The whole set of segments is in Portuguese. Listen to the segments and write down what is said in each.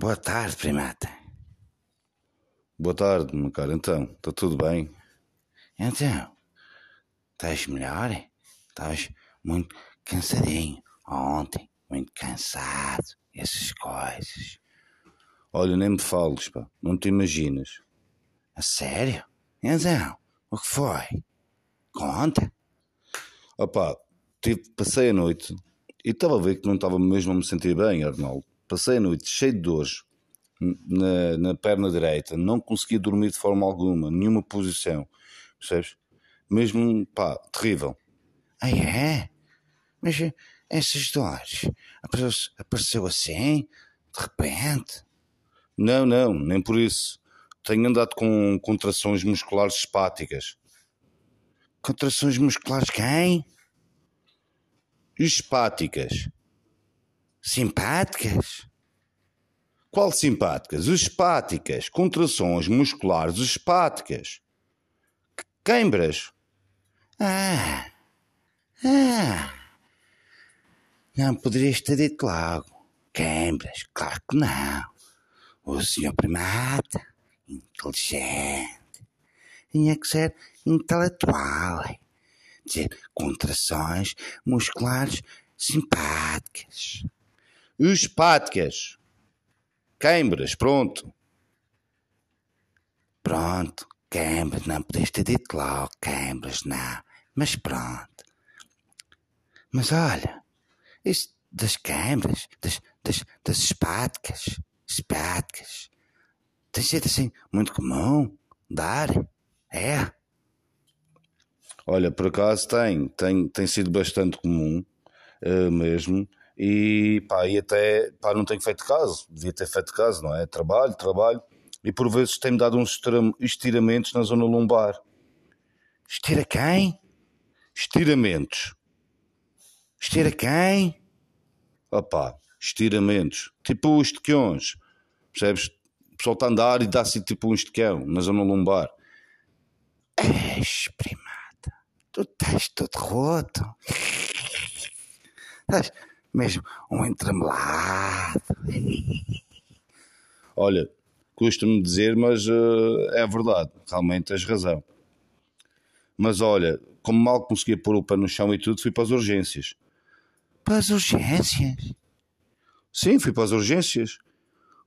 Boa tarde, primata. Boa tarde, meu caro. Então, está tudo bem? Então, estás melhor? Estás muito cansadinho. Ontem, muito cansado. Essas coisas. Olha, nem me fales, pá. Não te imaginas. A sério? Então, o que foi? Conta. Opá, tive, passei a noite e estava a ver que não estava mesmo a me sentir bem, Arnaldo. Passei a noite cheio de dores na, na perna direita, não conseguia dormir de forma alguma, nenhuma posição, percebes? Mesmo, pá, terrível. Ah, é? Mas essas dores apareceu, apareceu assim, de repente? Não, não, nem por isso. Tenho andado com contrações musculares espáticas. Contrações musculares quem? Espáticas. Simpáticas? Qual simpáticas? Espáticas. Contrações musculares espáticas. Queimbras. Ah. Ah. Não poderias ter dito logo. Queimbras, claro que não. O senhor primata, inteligente, tinha que ser intelectual. Dizer contrações musculares simpáticas. Espáticas. Queimbras, pronto. Pronto, queimbras, não podias ter dito logo, queimbras, não. Mas pronto. Mas olha, isso das queimbras, das, das, das espáticas, espáticas, tem sido assim muito comum dar, é? Olha, por acaso tem, tem, tem sido bastante comum uh, mesmo e pá, e até pá, não tenho feito caso, devia ter feito caso, não é? Trabalho, trabalho, e por vezes tem-me dado uns estiramentos na zona lombar. Estira quem? Estiramentos. Estira quem? Opá, estiramentos. Tipo os tequiões, percebes? O pessoal está a andar e dá-se tipo um estequão na zona lombar. Eish, primata, tu estás todo roto. Estás mesmo um entremelado. Olha, custa-me dizer, mas uh, é verdade, realmente tens razão. Mas olha, como mal conseguia pôr o pé no chão e tudo, fui para as urgências. Para as urgências? Sim, fui para as urgências.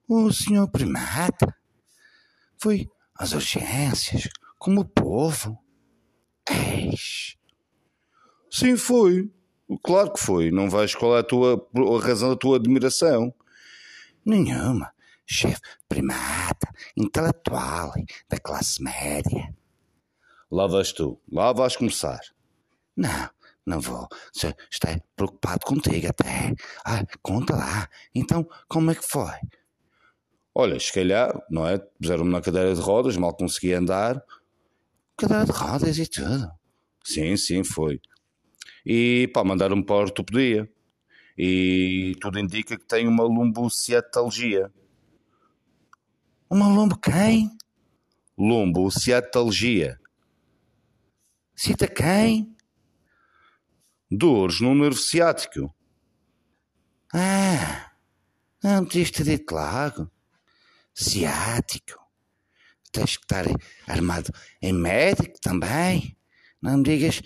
O senhor primata foi às urgências, como o povo. Eis. Sim, foi. Claro que foi. Não vais qual é a, tua, a razão da tua admiração. Nenhuma. Chefe primata, intelectual, da classe média. Lá vais tu. Lá vais começar. Não, não vou. Estou preocupado contigo até. Ah, conta lá. Então, como é que foi? Olha, se calhar, não é? Puseram-me na cadeira de rodas, mal consegui andar. Cadeira de rodas e tudo? Sim, sim, foi e pá, mandaram-me para a ortopedia. E tudo indica que tem uma lumbociatalgia. Uma lombo quem? Lumbociatalgia. Cita quem? Dores no nervo ciático. Ah, não podias ter dito logo. Ciático. Tens que estar armado em médico também. Não me digas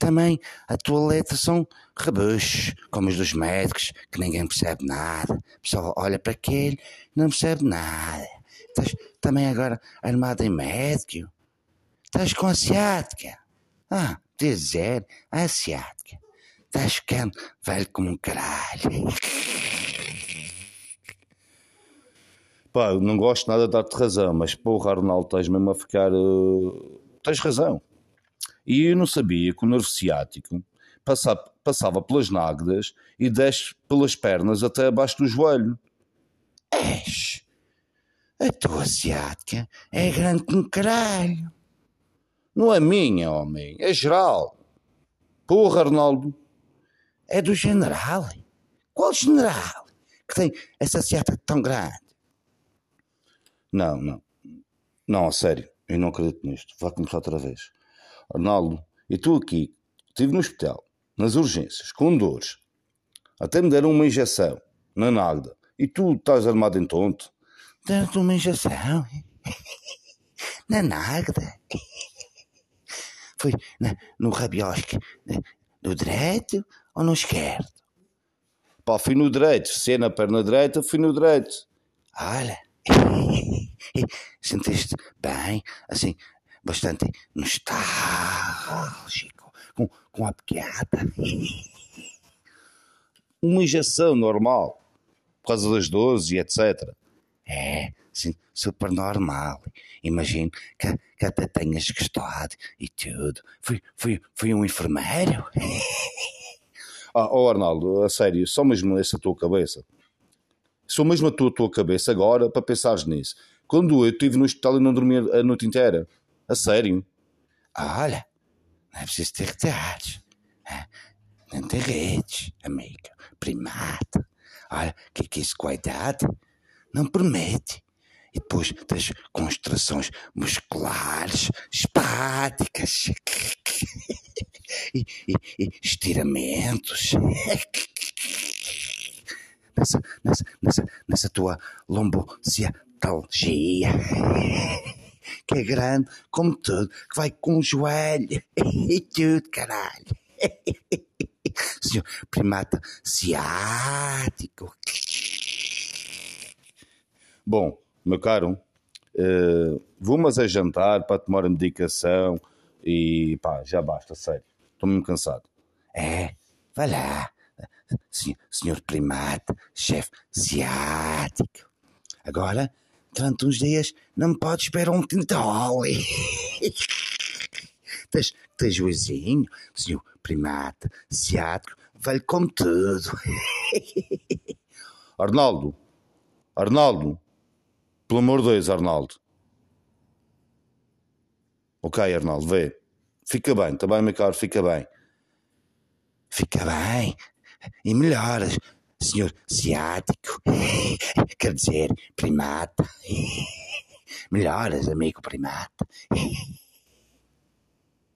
também a tua letra são rebuchos, como os dos médicos, que ninguém percebe nada. O pessoal olha para aquele, não percebe nada. Estás também agora armado em médico? Estás com asiática? Ah, dizer, asiática. Estás ficando velho como um caralho. Pá, não gosto nada de dar-te razão, mas porra, Arnaldo, estás mesmo a ficar. Uh... Tens razão. E eu não sabia que o nervo ciático passava, passava pelas nádegas e desce pelas pernas até abaixo do joelho. És, a tua ciática é grande como caralho. Não é minha, homem, é geral. Porra, Arnaldo. É do general. Qual general que tem essa ciática tão grande? Não, não. Não, a sério, eu não acredito nisto. Vai começar outra vez. Arnaldo, e estou aqui, estive no hospital, nas urgências, com dores. Até me deram uma injeção na nágda E tu estás armado em tonto? Dando uma injeção. Na nagda. Foi na, no rabiosque. No direito ou no esquerdo? Pá, fui no direito. Se é na perna direita, fui no direito. Olha. Sentiste bem, assim, bastante nostálgico, com, com a piada. Uma injeção normal, por causa das dores e etc. É, sim, super normal. Imagino que, que até tenhas gostado e tudo. Fui, fui, fui um enfermeiro. Ah, oh Arnaldo, a sério, só mesmo essa tua cabeça. Só mesmo a tua, tua cabeça agora para pensares nisso. Quando eu estive no hospital e não dormia a noite inteira. A sério. Olha, não é preciso ter retardos. Não tem redes, amigo. Primata. Olha, que que isso com a idade não permite. E depois das constrações musculares, espáticas e, e, e estiramentos. Nessa, nessa, nessa, nessa tua lombociatalgia que é grande como tudo, que vai com o joelho e tudo, caralho. Senhor primata ciático. Bom, meu caro, uh, vou-mas a jantar para tomar a medicação e pá, já basta, sério. Estou mesmo cansado. É, vai lá. Senhor, senhor primata, chefe ciático. Agora, durante uns dias, não me podes esperar um tintol. tens, tens juizinho, senhor primata, ciático, velho com tudo. Arnaldo, Arnaldo, pelo amor de Deus, Arnaldo. Ok, Arnaldo, vê. Fica bem, está bem, meu caro, fica bem. Fica bem. E melhoras, senhor ciático. Quer dizer, primata. Melhoras, amigo primata.